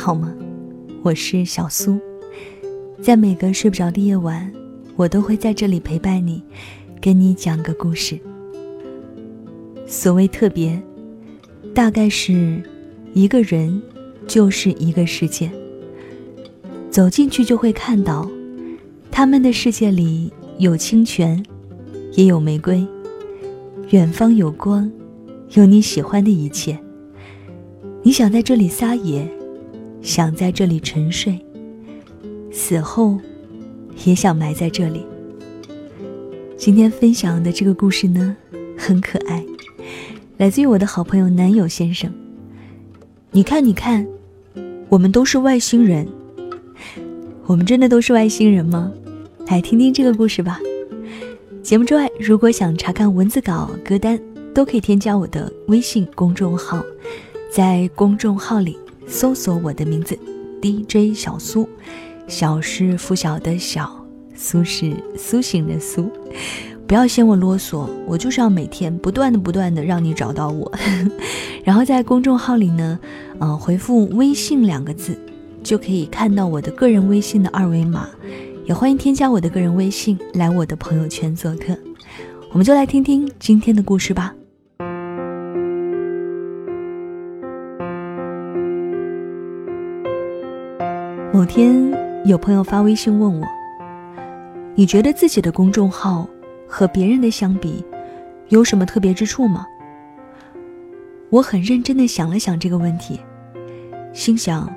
好吗？我是小苏，在每个睡不着的夜晚，我都会在这里陪伴你，跟你讲个故事。所谓特别，大概是一个人就是一个世界，走进去就会看到，他们的世界里有清泉，也有玫瑰，远方有光，有你喜欢的一切。你想在这里撒野，想在这里沉睡，死后也想埋在这里。今天分享的这个故事呢，很可爱。来自于我的好朋友男友先生。你看，你看，我们都是外星人。我们真的都是外星人吗？来听听这个故事吧。节目之外，如果想查看文字稿、歌单，都可以添加我的微信公众号，在公众号里搜索我的名字 DJ 小苏，小是拂晓的小，苏是苏醒的苏。不要嫌我啰嗦，我就是要每天不断的、不断的让你找到我。然后在公众号里呢，呃，回复“微信”两个字，就可以看到我的个人微信的二维码。也欢迎添加我的个人微信来我的朋友圈做客。我们就来听听今天的故事吧。某天，有朋友发微信问我：“你觉得自己的公众号？”和别人的相比，有什么特别之处吗？我很认真的想了想这个问题，心想，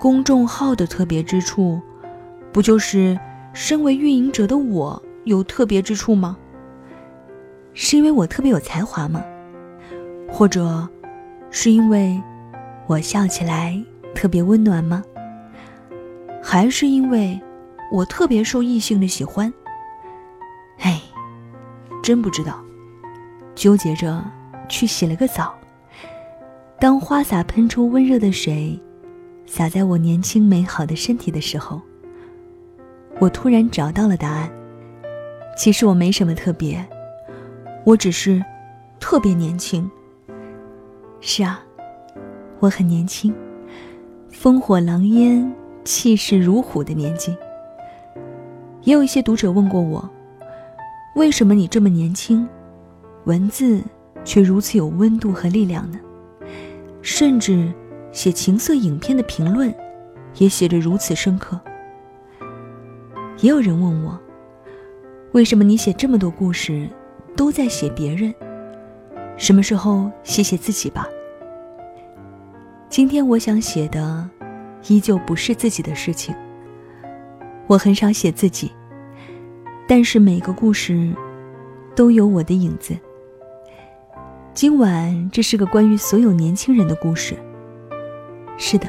公众号的特别之处，不就是身为运营者的我有特别之处吗？是因为我特别有才华吗？或者，是因为我笑起来特别温暖吗？还是因为我特别受异性的喜欢？哎，真不知道，纠结着去洗了个澡。当花洒喷出温热的水，洒在我年轻美好的身体的时候，我突然找到了答案。其实我没什么特别，我只是特别年轻。是啊，我很年轻，烽火狼烟、气势如虎的年纪。也有一些读者问过我。为什么你这么年轻，文字却如此有温度和力量呢？甚至写情色影片的评论，也写得如此深刻。也有人问我，为什么你写这么多故事，都在写别人？什么时候写写自己吧？今天我想写的，依旧不是自己的事情。我很少写自己。但是每个故事，都有我的影子。今晚这是个关于所有年轻人的故事。是的，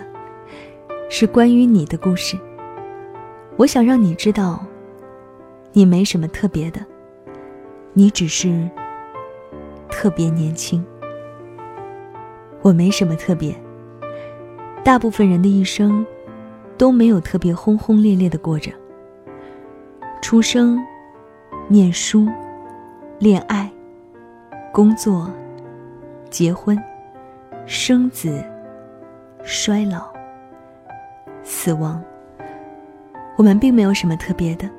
是关于你的故事。我想让你知道，你没什么特别的，你只是特别年轻。我没什么特别，大部分人的一生都没有特别轰轰烈烈的过着。出生、念书、恋爱、工作、结婚、生子、衰老、死亡，我们并没有什么特别的，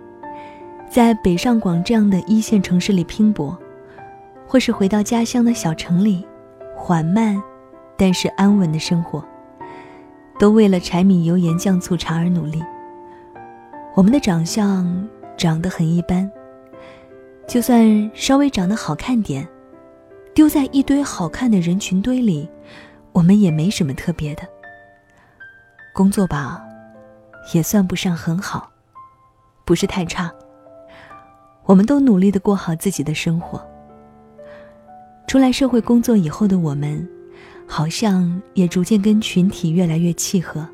在北上广这样的一线城市里拼搏，或是回到家乡的小城里，缓慢但是安稳的生活，都为了柴米油盐酱醋茶而努力。我们的长相。长得很一般，就算稍微长得好看点，丢在一堆好看的人群堆里，我们也没什么特别的。工作吧，也算不上很好，不是太差。我们都努力的过好自己的生活。出来社会工作以后的我们，好像也逐渐跟群体越来越契合，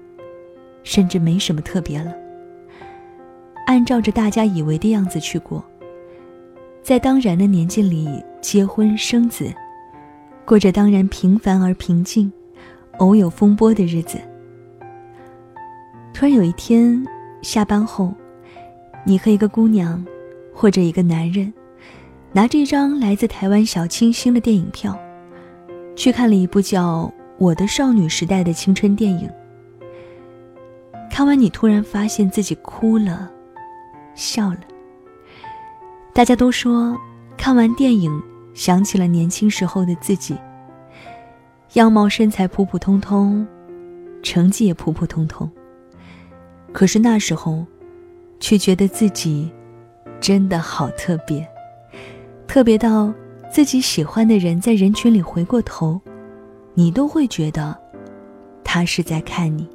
甚至没什么特别了。按照着大家以为的样子去过，在当然的年纪里结婚生子，过着当然平凡而平静、偶有风波的日子。突然有一天下班后，你和一个姑娘，或者一个男人，拿着一张来自台湾小清新的电影票，去看了一部叫《我的少女时代》的青春电影。看完你突然发现自己哭了，笑了。大家都说，看完电影想起了年轻时候的自己，样貌身材普普通通，成绩也普普通通。可是那时候，却觉得自己真的好特别，特别到自己喜欢的人在人群里回过头，你都会觉得他是在看你。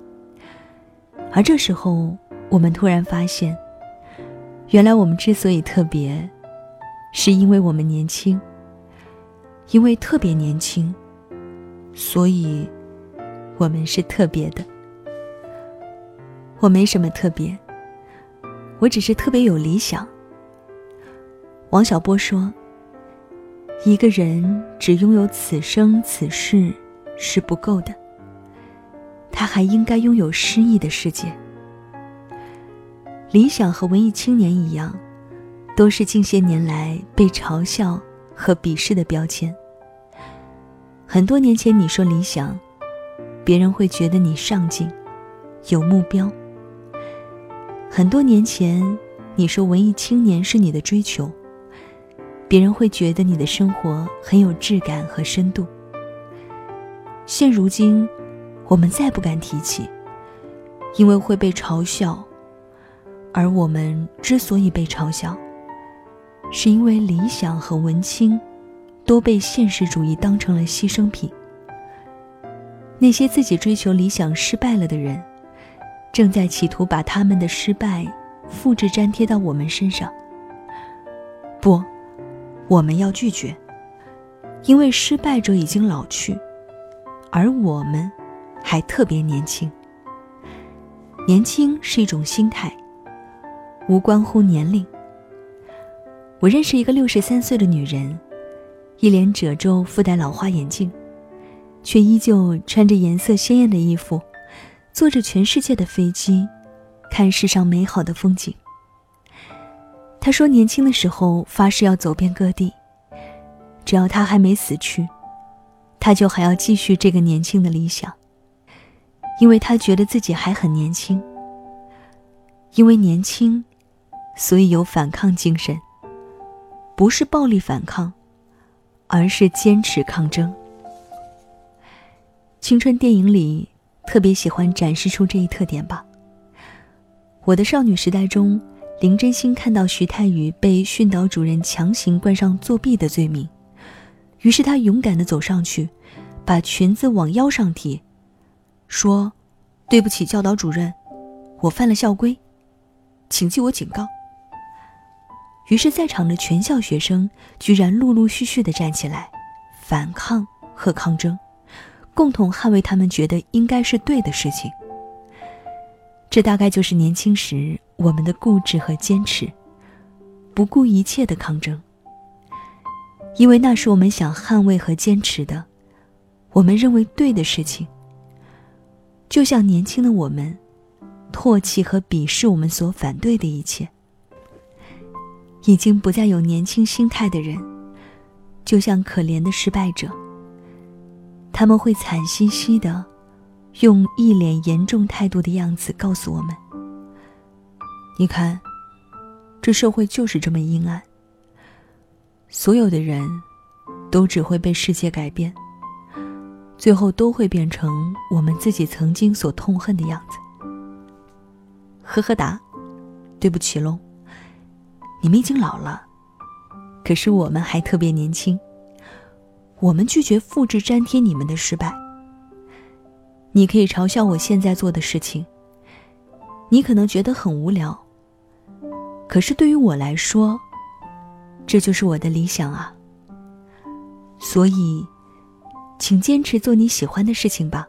而这时候，我们突然发现，原来我们之所以特别，是因为我们年轻，因为特别年轻，所以我们是特别的。我没什么特别，我只是特别有理想。王小波说：“一个人只拥有此生此世是不够的，他还应该拥有诗意的世界。理想和文艺青年一样，都是近些年来被嘲笑和鄙视的标签。很多年前你说理想，别人会觉得你上进，有目标。”很多年前，你说文艺青年是你的追求，别人会觉得你的生活很有质感和深度。现如今，我们再不敢提起，因为会被嘲笑。而我们之所以被嘲笑，是因为理想和文青都被现实主义当成了牺牲品。那些自己追求理想失败了的人。正在企图把他们的失败复制粘贴到我们身上。不，我们要拒绝，因为失败者已经老去，而我们还特别年轻。年轻是一种心态，无关乎年龄。我认识一个六十三岁的女人，一脸褶皱，附带老花眼镜，却依旧穿着颜色鲜艳的衣服。坐着全世界的飞机，看世上美好的风景。他说，年轻的时候发誓要走遍各地，只要他还没死去，他就还要继续这个年轻的理想。因为他觉得自己还很年轻。因为年轻，所以有反抗精神。不是暴力反抗，而是坚持抗争。青春电影里。特别喜欢展示出这一特点吧。我的少女时代中，林真心看到徐太宇被训导主任强行冠上作弊的罪名，于是她勇敢地走上去，把裙子往腰上提，说：“对不起，教导主任，我犯了校规，请记我警告。”于是，在场的全校学生居然陆陆续续地站起来，反抗和抗争。共同捍卫他们觉得应该是对的事情。这大概就是年轻时我们的固执和坚持，不顾一切的抗争。因为那是我们想捍卫和坚持的，我们认为对的事情。就像年轻的我们，唾弃和鄙视我们所反对的一切。已经不再有年轻心态的人，就像可怜的失败者。他们会惨兮兮的，用一脸严重态度的样子告诉我们：“你看，这社会就是这么阴暗。所有的人，都只会被世界改变，最后都会变成我们自己曾经所痛恨的样子。”呵呵哒，对不起喽，你们已经老了，可是我们还特别年轻。我们拒绝复制粘贴你们的失败。你可以嘲笑我现在做的事情，你可能觉得很无聊。可是对于我来说，这就是我的理想啊。所以，请坚持做你喜欢的事情吧。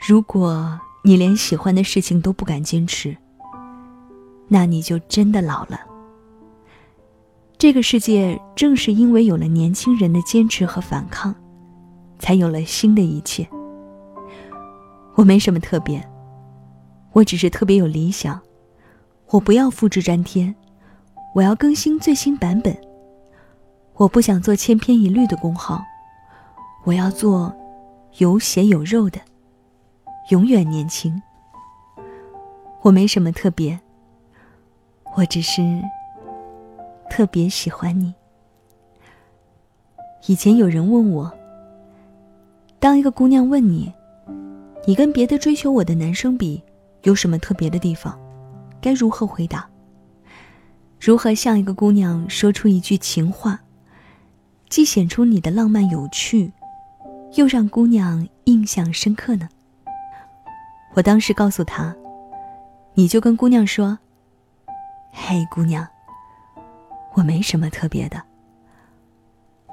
如果你连喜欢的事情都不敢坚持，那你就真的老了。这个世界正是因为有了年轻人的坚持和反抗，才有了新的一切。我没什么特别，我只是特别有理想。我不要复制粘贴，我要更新最新版本。我不想做千篇一律的工号，我要做有血有肉的，永远年轻。我没什么特别，我只是特别喜欢你。以前有人问我，当一个姑娘问你，你跟别的追求我的男生比，有什么特别的地方，该如何回答？如何向一个姑娘说出一句情话，既显出你的浪漫有趣，又让姑娘印象深刻呢？我当时告诉她，你就跟姑娘说：“嘿，姑娘，我没什么特别的。”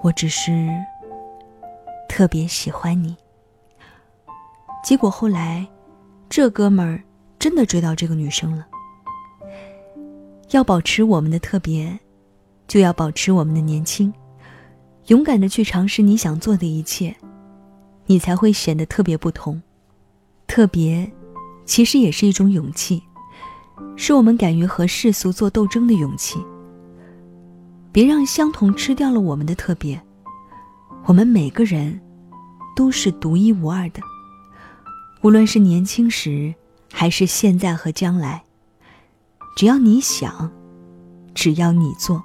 我只是特别喜欢你。结果后来，这哥们儿真的追到这个女生了。要保持我们的特别，就要保持我们的年轻，勇敢的去尝试你想做的一切，你才会显得特别不同。特别，其实也是一种勇气，是我们敢于和世俗做斗争的勇气。别让相同吃掉了我们的特别。我们每个人都是独一无二的，无论是年轻时，还是现在和将来。只要你想，只要你做，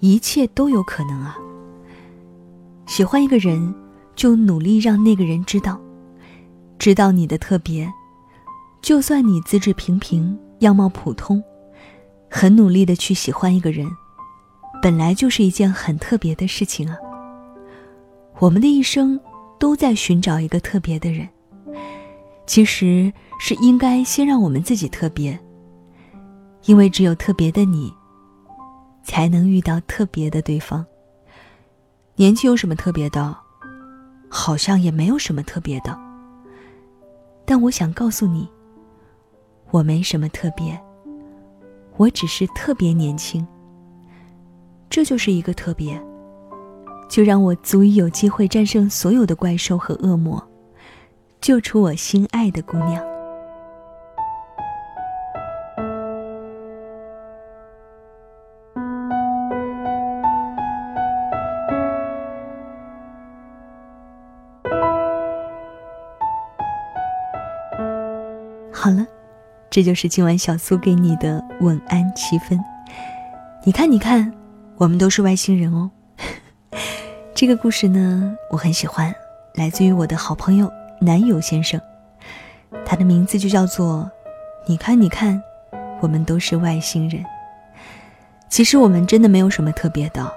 一切都有可能啊。喜欢一个人，就努力让那个人知道，知道你的特别。就算你资质平平，样貌普通，很努力的去喜欢一个人。本来就是一件很特别的事情啊。我们的一生都在寻找一个特别的人，其实是应该先让我们自己特别，因为只有特别的你，才能遇到特别的对方。年轻有什么特别的？好像也没有什么特别的。但我想告诉你，我没什么特别，我只是特别年轻。这就是一个特别，就让我足以有机会战胜所有的怪兽和恶魔，救出我心爱的姑娘。这就是今晚小苏给你的晚安七分。你看，你看。我们都是外星人哦。这个故事呢，我很喜欢，来自于我的好朋友男友先生，他的名字就叫做“你看，你看，我们都是外星人”。其实我们真的没有什么特别的，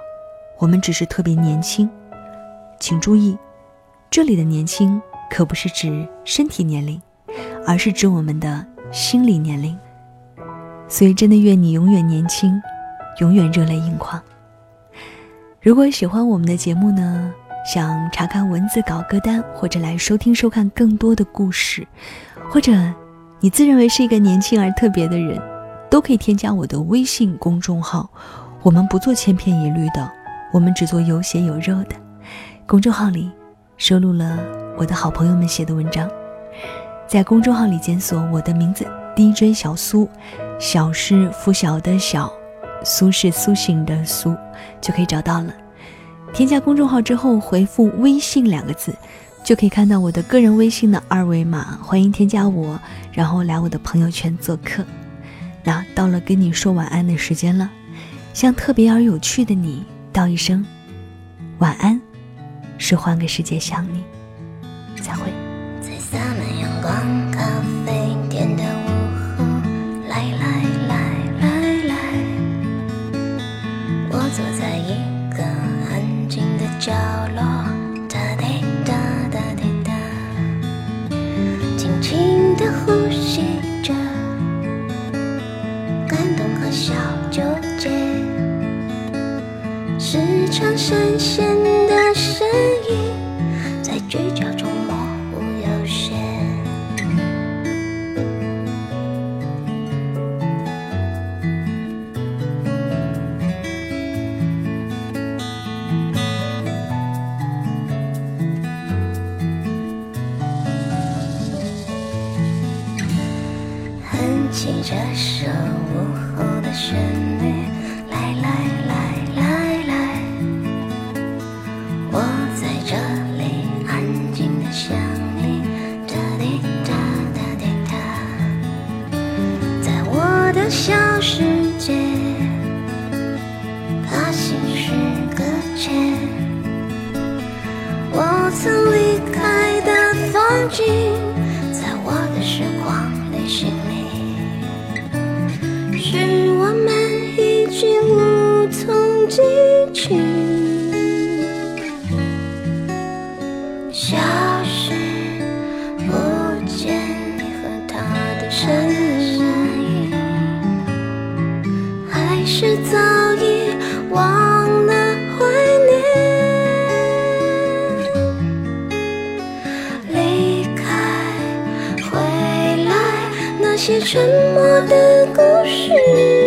我们只是特别年轻。请注意，这里的年轻可不是指身体年龄，而是指我们的心理年龄。所以，真的愿你永远年轻，永远热泪盈眶。如果喜欢我们的节目呢，想查看文字稿歌单，或者来收听收看更多的故事，或者你自认为是一个年轻而特别的人，都可以添加我的微信公众号。我们不做千篇一律的，我们只做有血有肉的。公众号里收录了我的好朋友们写的文章，在公众号里检索我的名字 DJ 小苏，小是拂晓的小。苏是苏醒的苏，就可以找到了。添加公众号之后，回复“微信”两个字，就可以看到我的个人微信的二维码。欢迎添加我，然后来我的朋友圈做客。那到了跟你说晚安的时间了，向特别而有趣的你道一声晚安，是换个世界想你，再会。在逛咖啡店的午后，来来来来来，我。坐在一个安静的角落，这首午后的旋律，来来些沉默的故事。